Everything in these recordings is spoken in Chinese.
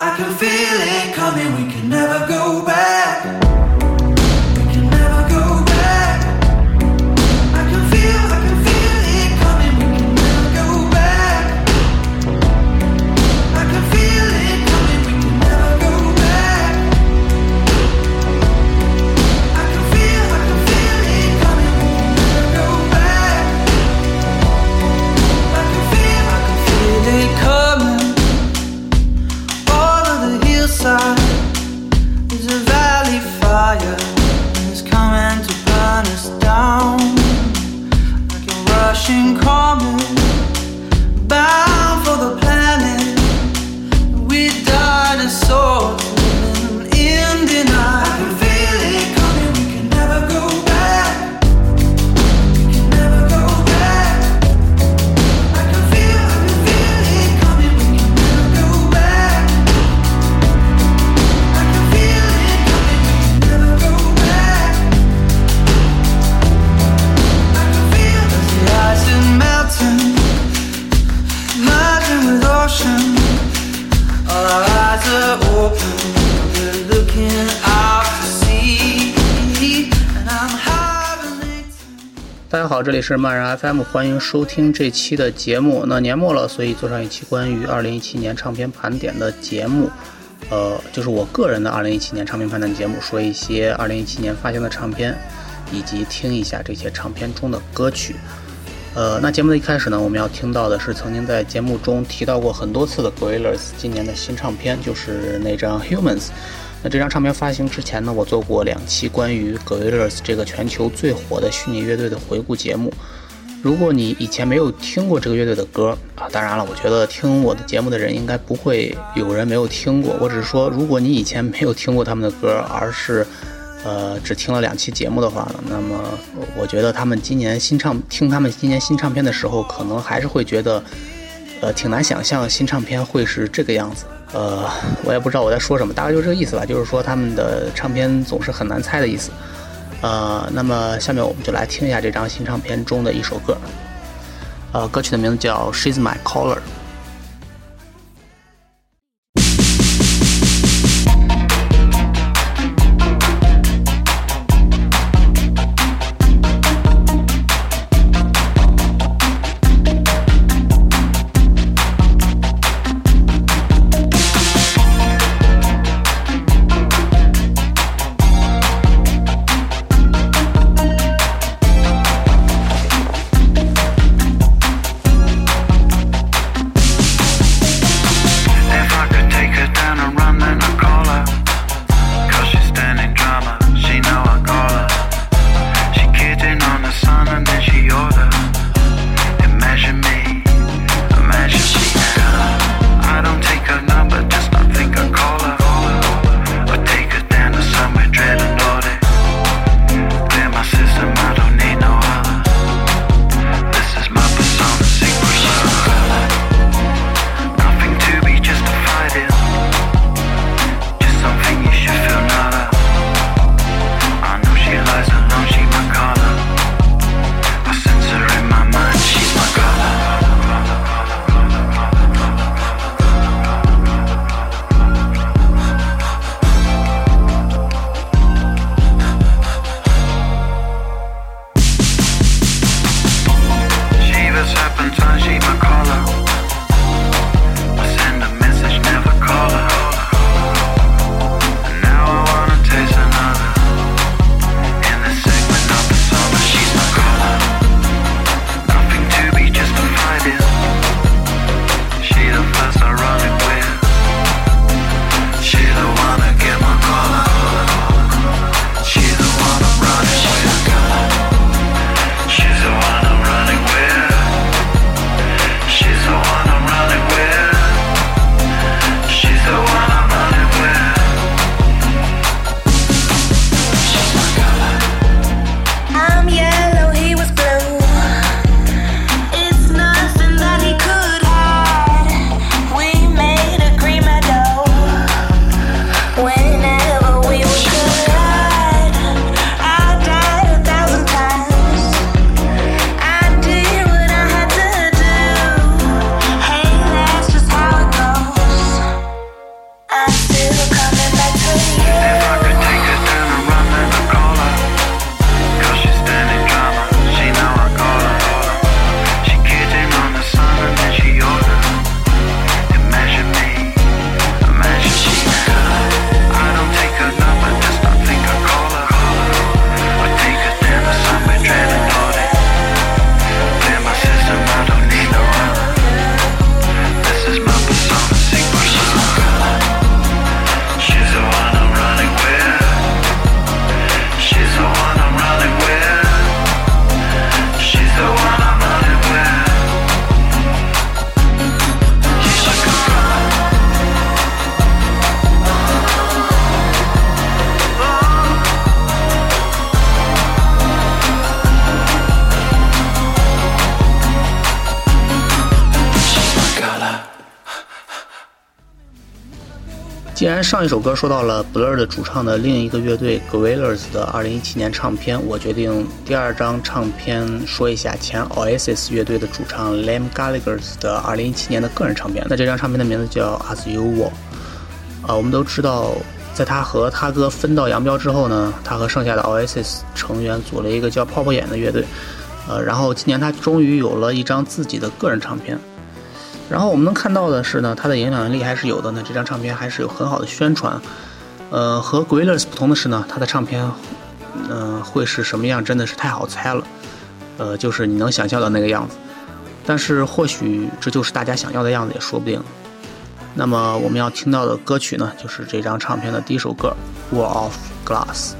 I can feel it coming, we can never go back. 大家好，这里是漫然 FM，欢迎收听这期的节目。那年末了，所以做上一期关于2017年唱片盘点的节目，呃，就是我个人的2017年唱片盘点节目，说一些2017年发行的唱片，以及听一下这些唱片中的歌曲。呃，那节目的一开始呢，我们要听到的是曾经在节目中提到过很多次的 Gorillaz 今年的新唱片，就是那张 Humans。那这张唱片发行之前呢，我做过两期关于 Gorillaz 这个全球最火的虚拟乐队的回顾节目。如果你以前没有听过这个乐队的歌啊，当然了，我觉得听我的节目的人应该不会有人没有听过。我只是说，如果你以前没有听过他们的歌，而是呃只听了两期节目的话呢，那么我觉得他们今年新唱听他们今年新唱片的时候，可能还是会觉得呃挺难想象新唱片会是这个样子。呃，我也不知道我在说什么，大概就是这个意思吧，就是说他们的唱片总是很难猜的意思。呃，那么下面我们就来听一下这张新唱片中的一首歌，呃，歌曲的名字叫《She's My Caller》。既然上一首歌说到了 Blur 的主唱的另一个乐队 Gorillaz 的2017年唱片，我决定第二张唱片说一下前 Oasis 乐队的主唱 l a m Gallagher 的2017年的个人唱片。那这张唱片的名字叫 As You Were。啊，我们都知道，在他和他哥分道扬镳之后呢，他和剩下的 Oasis 成员组了一个叫泡泡眼的乐队。呃，然后今年他终于有了一张自己的个人唱片。然后我们能看到的是呢，它的影响力还是有的呢。这张唱片还是有很好的宣传。呃，和 g r i l l e r s 不同的是呢，它的唱片，嗯，会是什么样，真的是太好猜了。呃，就是你能想象的那个样子。但是或许这就是大家想要的样子，也说不定。那么我们要听到的歌曲呢，就是这张唱片的第一首歌《Wall of Glass》。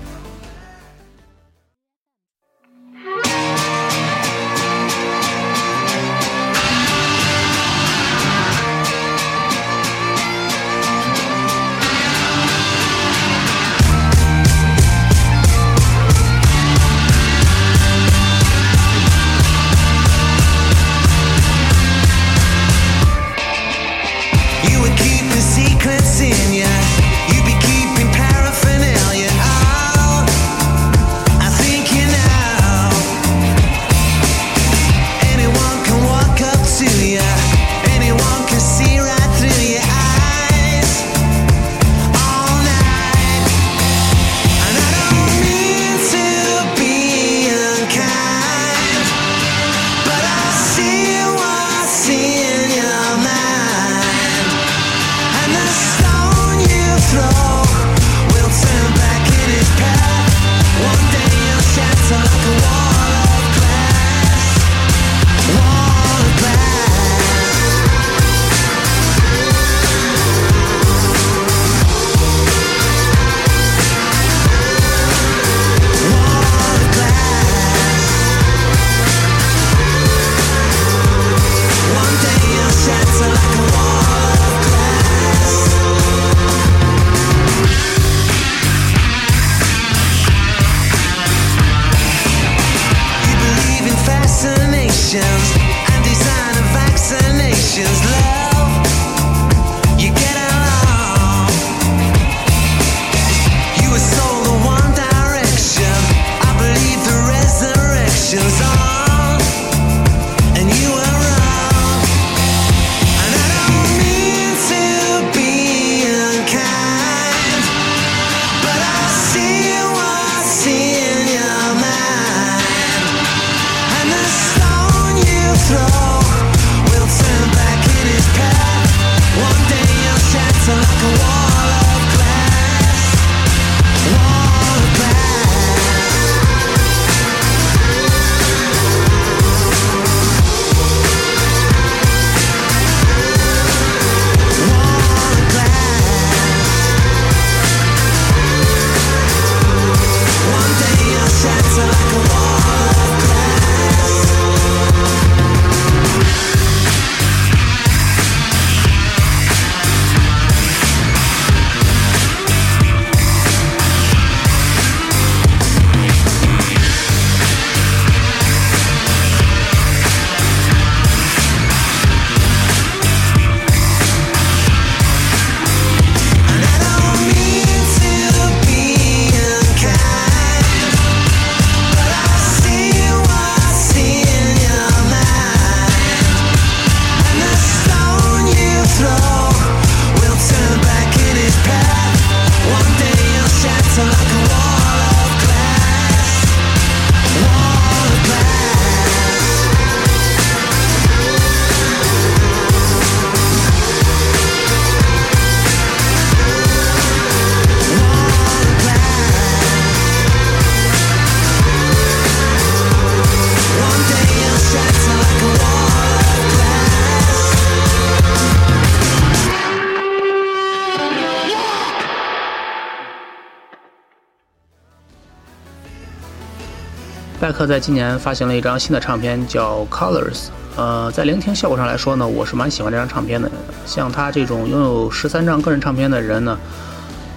克在今年发行了一张新的唱片，叫《Colors》。呃，在聆听效果上来说呢，我是蛮喜欢这张唱片的。像他这种拥有十三张个人唱片的人呢，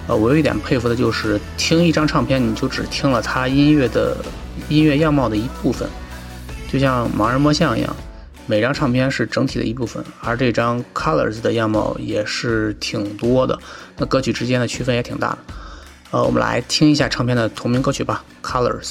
呃，我有一点佩服的就是听一张唱片，你就只听了他音乐的音乐样貌的一部分，就像盲人摸象一样。每张唱片是整体的一部分，而这张 Colors 的样貌也是挺多的，那歌曲之间的区分也挺大的。呃，我们来听一下唱片的同名歌曲吧，《Colors》。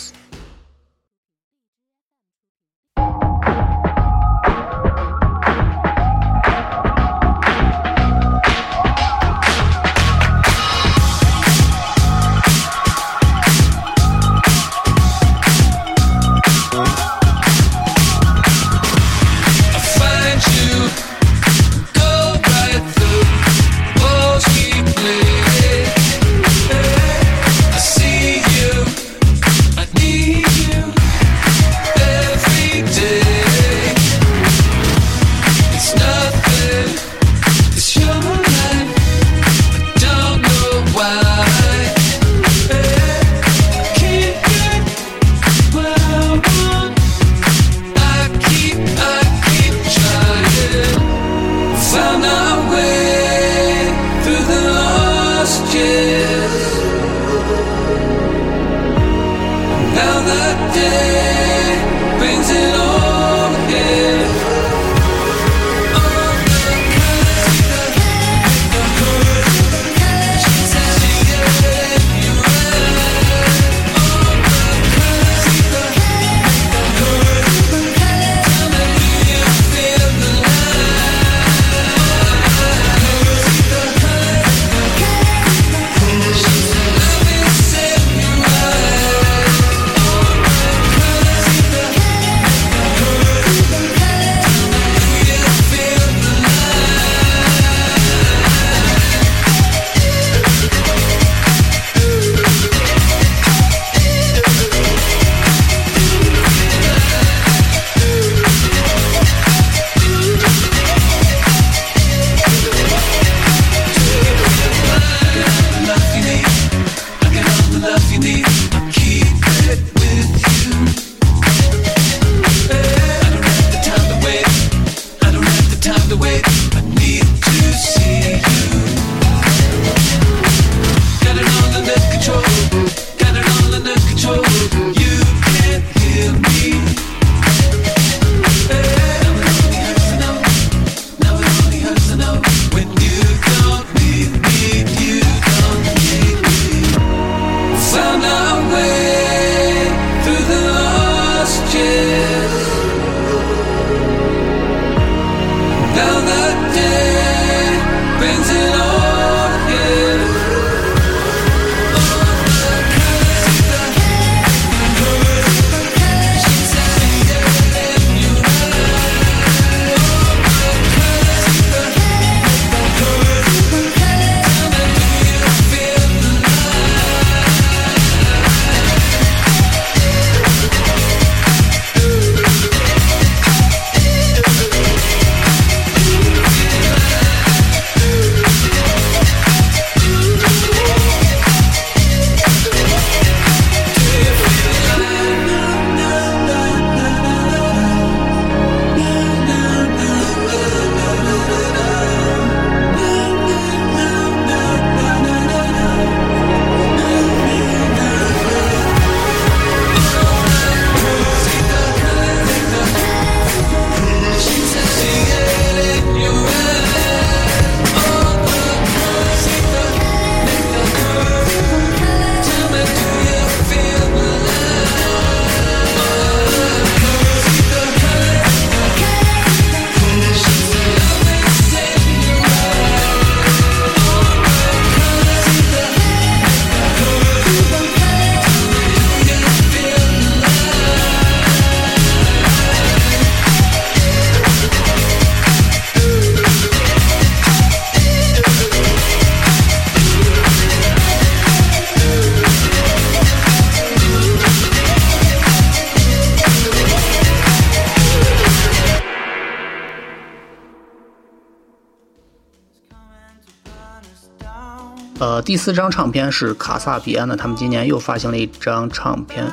呃，第四张唱片是卡萨比安的，他们今年又发行了一张唱片。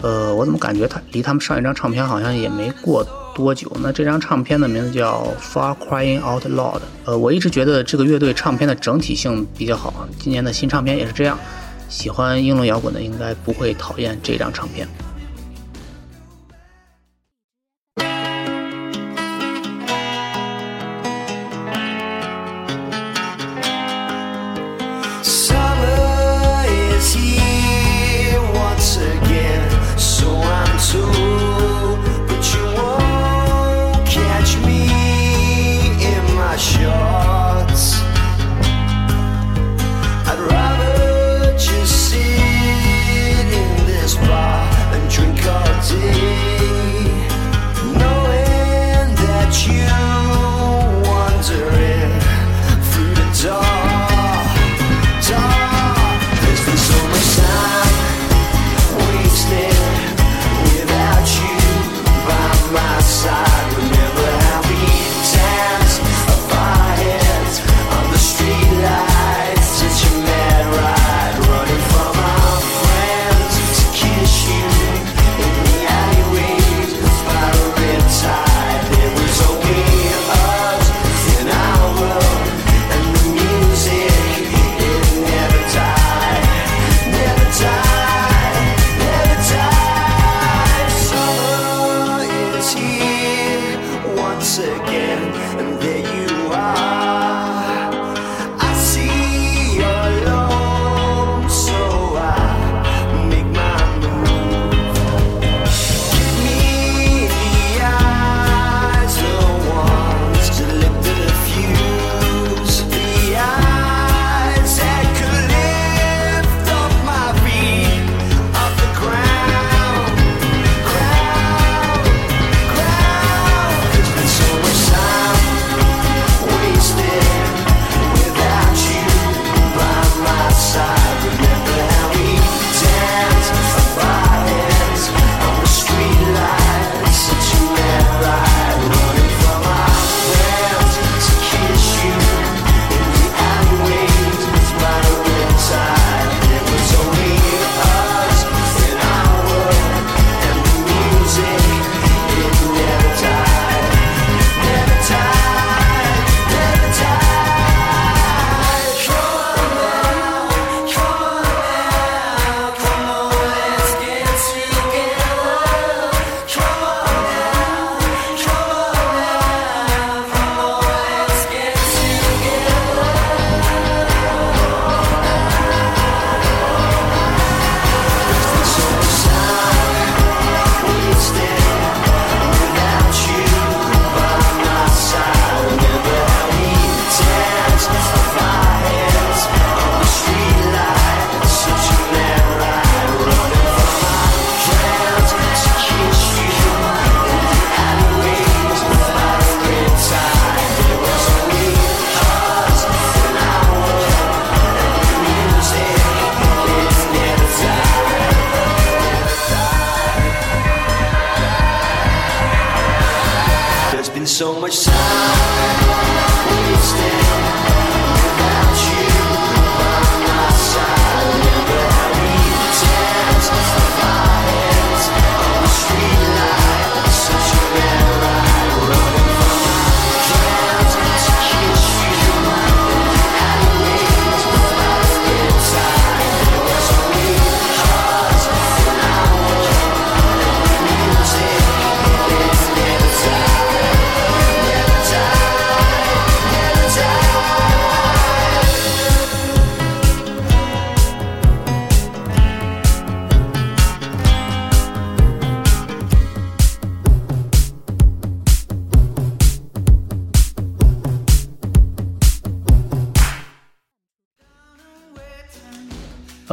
呃，我怎么感觉他离他们上一张唱片好像也没过多久？那这张唱片的名字叫《Far Crying Out Loud》。呃，我一直觉得这个乐队唱片的整体性比较好，今年的新唱片也是这样。喜欢英伦摇滚的应该不会讨厌这张唱片。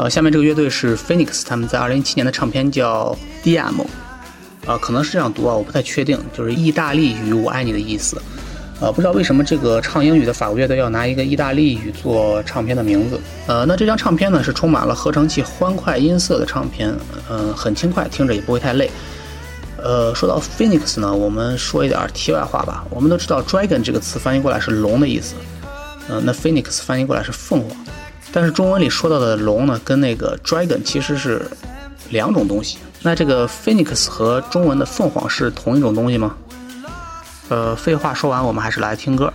下面这个乐队是 Phoenix，他们在二零一七年的唱片叫《DM，》，呃，可能是这样读啊，我不太确定，就是意大利语“我爱你”的意思。呃，不知道为什么这个唱英语的法国乐队要拿一个意大利语做唱片的名字。呃，那这张唱片呢是充满了合成器欢快音色的唱片，嗯，很轻快，听着也不会太累。呃，说到 Phoenix 呢，我们说一点题外话吧。我们都知道 Dragon 这个词翻译过来是龙的意思，嗯，那 Phoenix 翻译过来是凤凰，但是中文里说到的龙呢，跟那个 Dragon 其实是两种东西。那这个 Phoenix 和中文的凤凰是同一种东西吗？呃，废话说完，我们还是来听歌。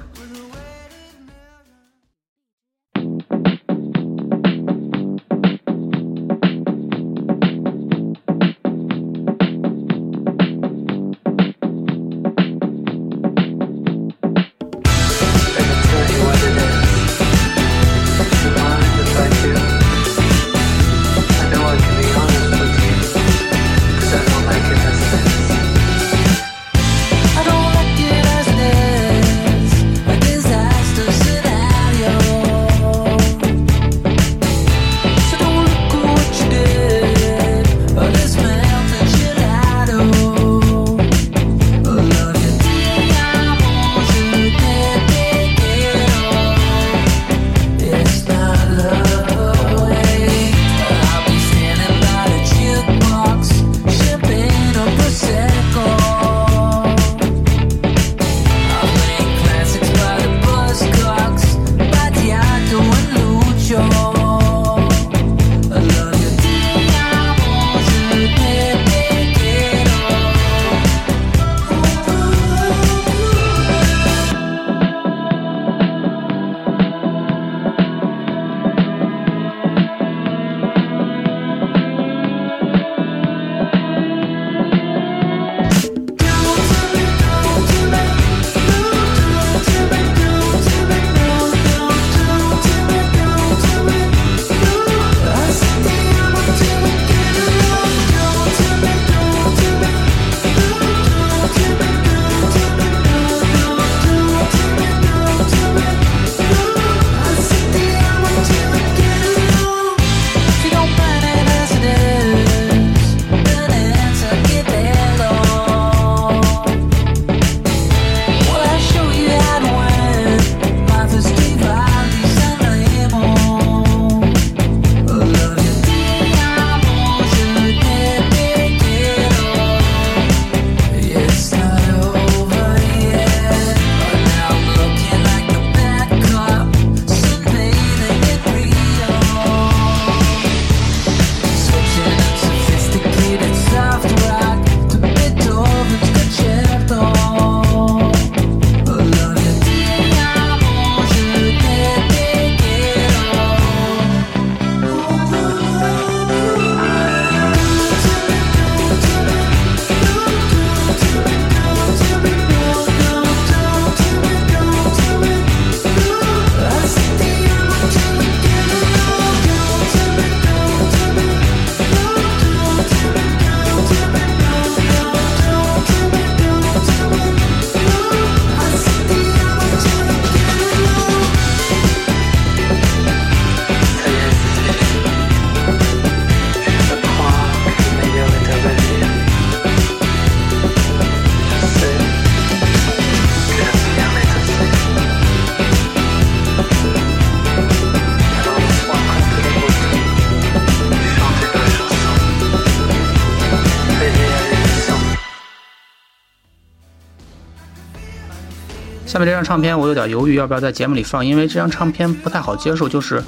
下面这张唱片我有点犹豫要不要在节目里放，因为这张唱片不太好接受。就是，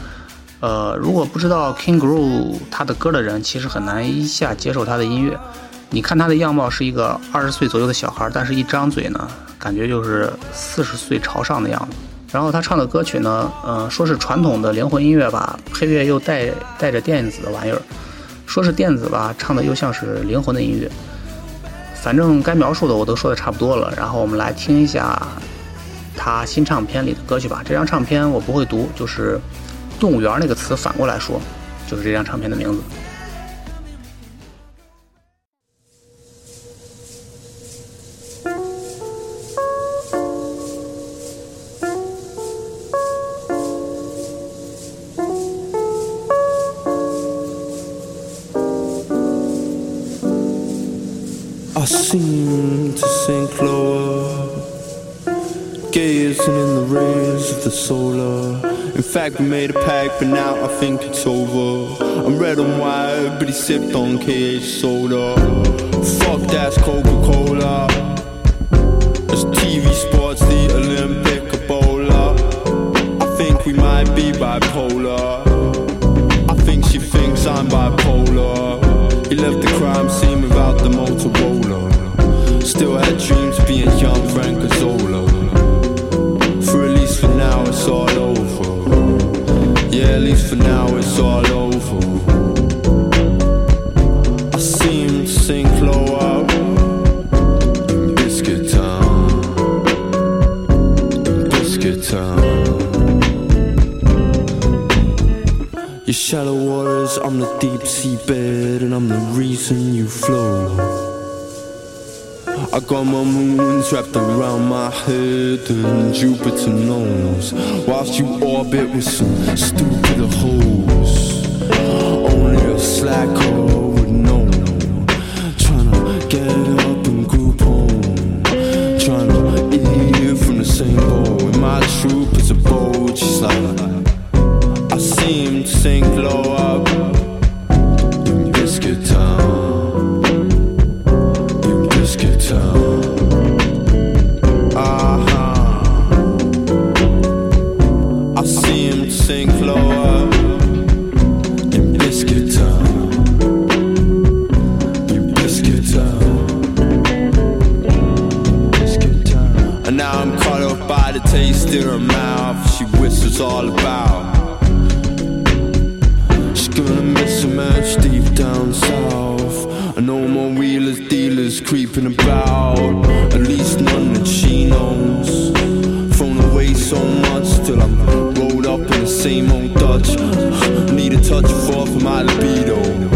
呃，如果不知道 King Gru 他的歌的人，其实很难一下接受他的音乐。你看他的样貌是一个二十岁左右的小孩，但是一张嘴呢，感觉就是四十岁朝上的样子。然后他唱的歌曲呢，呃，说是传统的灵魂音乐吧，配乐又带带着电子的玩意儿，说是电子吧，唱的又像是灵魂的音乐。反正该描述的我都说的差不多了，然后我们来听一下。他新唱片里的歌曲吧，这张唱片我不会读，就是“动物园”那个词反过来说，就是这张唱片的名字。Made a pact, but now I think it's over. I'm red and white, but he sipped on KH soda. Town. Your shallow waters, I'm the deep sea bed, and I'm the reason you flow. I got my moons wrapped around my head, and Jupiter knows. Whilst you orbit with some stupid hoes, only a slack would same old Dutch. Need a touch of my libido.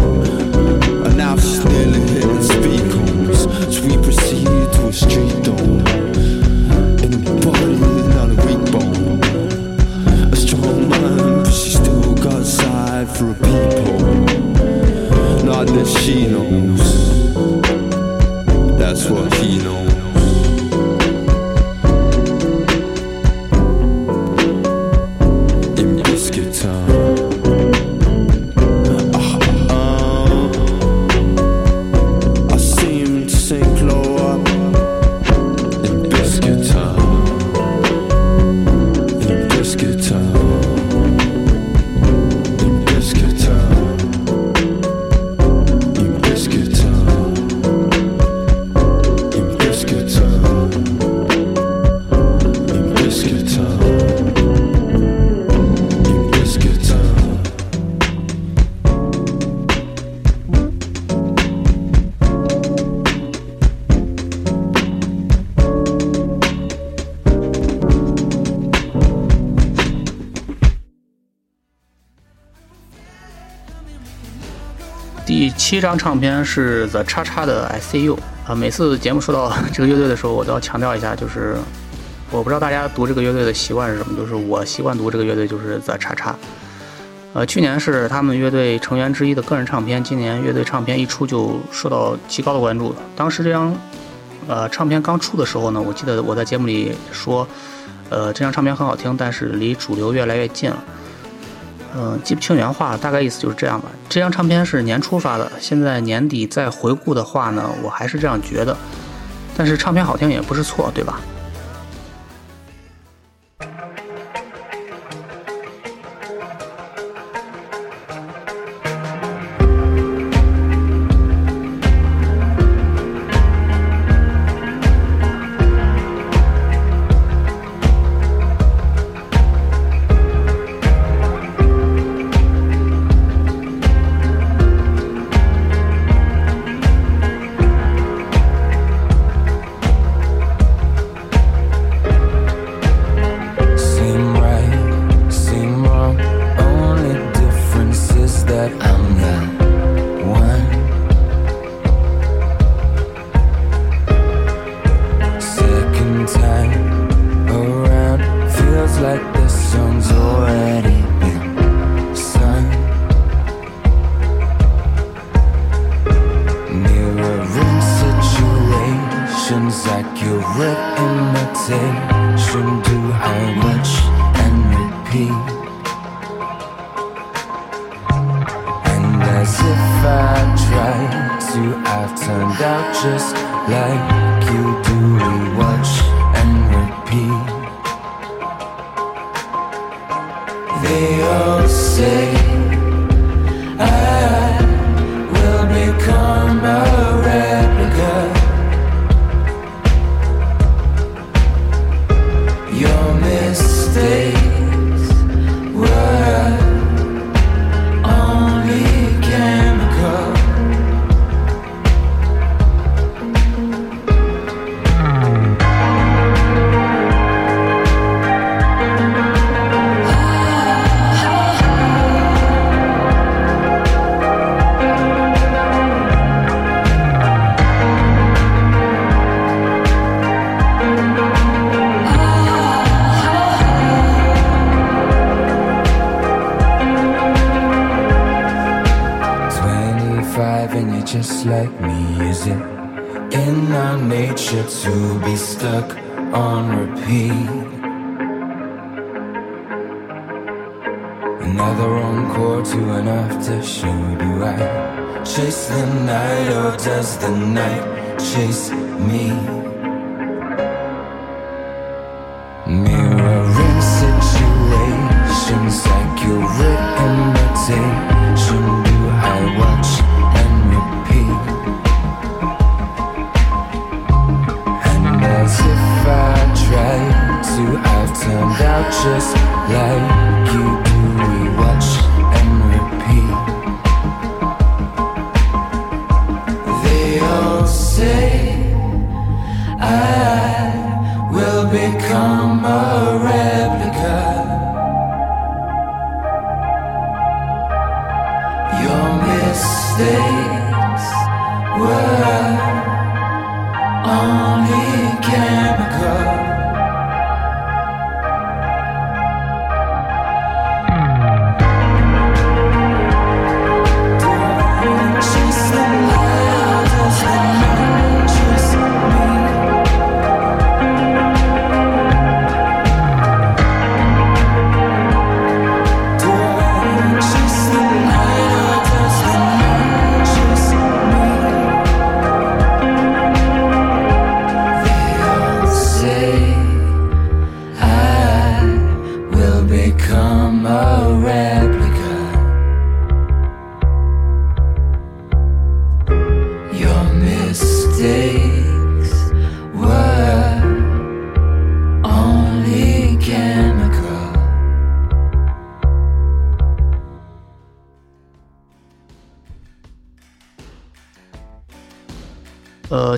第七张唱片是 The 叉叉的 I See You 啊，每次节目说到这个乐队的时候，我都要强调一下，就是我不知道大家读这个乐队的习惯是什么，就是我习惯读这个乐队就是 The 叉叉。呃，去年是他们乐队成员之一的个人唱片，今年乐队唱片一出就受到极高的关注。当时这张呃唱片刚出的时候呢，我记得我在节目里说，呃，这张唱片很好听，但是离主流越来越近了。嗯、记不清原话了，大概意思就是这样吧。这张唱片是年初发的，现在年底再回顾的话呢，我还是这样觉得。但是唱片好听也不是错，对吧？stay. as the night. Chase me.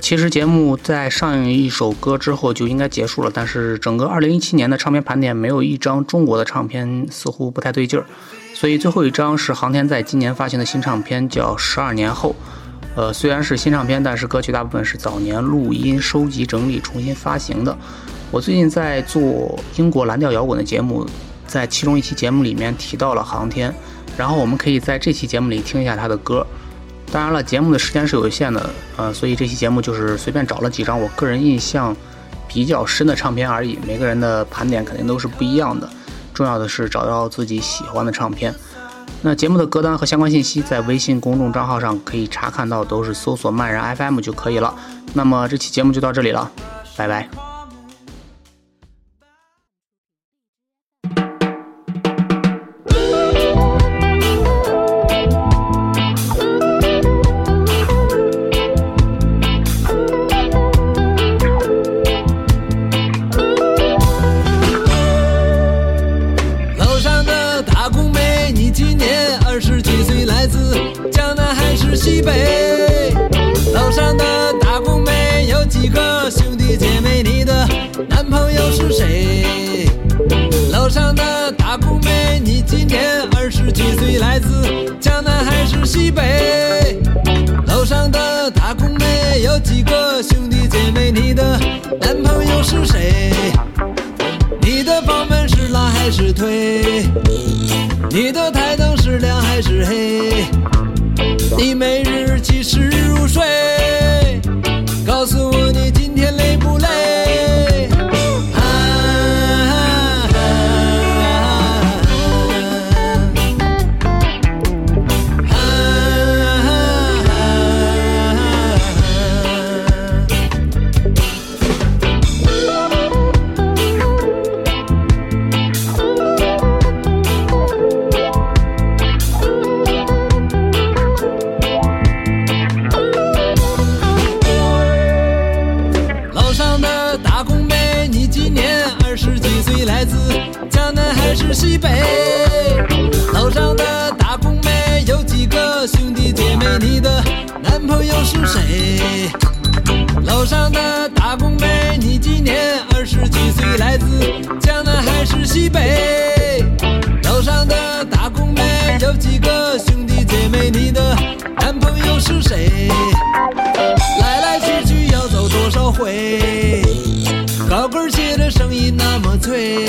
其实节目在上映一首歌之后就应该结束了，但是整个2017年的唱片盘点没有一张中国的唱片似乎不太对劲儿，所以最后一张是航天在今年发行的新唱片，叫《十二年后》。呃，虽然是新唱片，但是歌曲大部分是早年录音、收集、整理、重新发行的。我最近在做英国蓝调摇滚的节目，在其中一期节目里面提到了航天，然后我们可以在这期节目里听一下他的歌。当然了，节目的时间是有限的，呃，所以这期节目就是随便找了几张我个人印象比较深的唱片而已。每个人的盘点肯定都是不一样的，重要的是找到自己喜欢的唱片。那节目的歌单和相关信息在微信公众账号上可以查看到，都是搜索“慢人 FM” 就可以了。那么这期节目就到这里了，拜拜。楼上的打工妹，你今年二十几岁，来自江南还是西北？楼上的打工妹有几个兄弟姐妹？你的男朋友是谁？来来去去要走多少回？高跟鞋的声音那么脆，